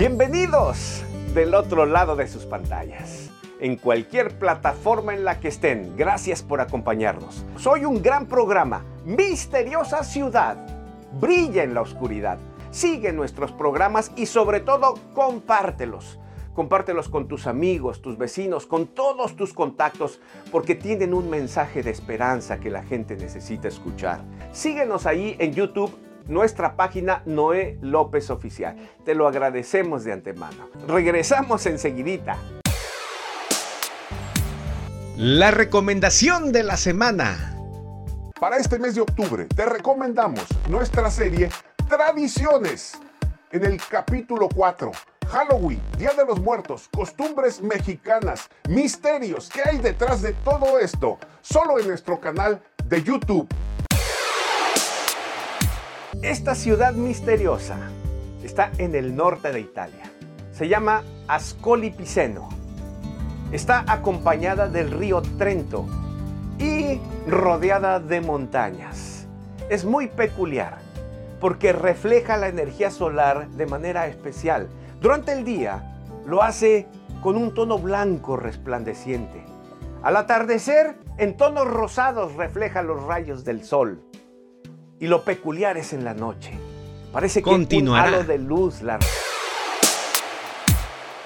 Bienvenidos del otro lado de sus pantallas. En cualquier plataforma en la que estén, gracias por acompañarnos. Soy un gran programa, Misteriosa Ciudad. Brilla en la oscuridad. Sigue nuestros programas y sobre todo compártelos. Compártelos con tus amigos, tus vecinos, con todos tus contactos, porque tienen un mensaje de esperanza que la gente necesita escuchar. Síguenos ahí en YouTube nuestra página Noé López Oficial. Te lo agradecemos de antemano. Regresamos enseguidita. La recomendación de la semana. Para este mes de octubre te recomendamos nuestra serie Tradiciones. En el capítulo 4, Halloween, Día de los Muertos, costumbres mexicanas, misterios, ¿qué hay detrás de todo esto? Solo en nuestro canal de YouTube. Esta ciudad misteriosa está en el norte de Italia. Se llama Ascoli Piceno. Está acompañada del río Trento y rodeada de montañas. Es muy peculiar porque refleja la energía solar de manera especial. Durante el día lo hace con un tono blanco resplandeciente. Al atardecer, en tonos rosados refleja los rayos del sol. Y lo peculiar es en la noche. Parece que un halo de luz la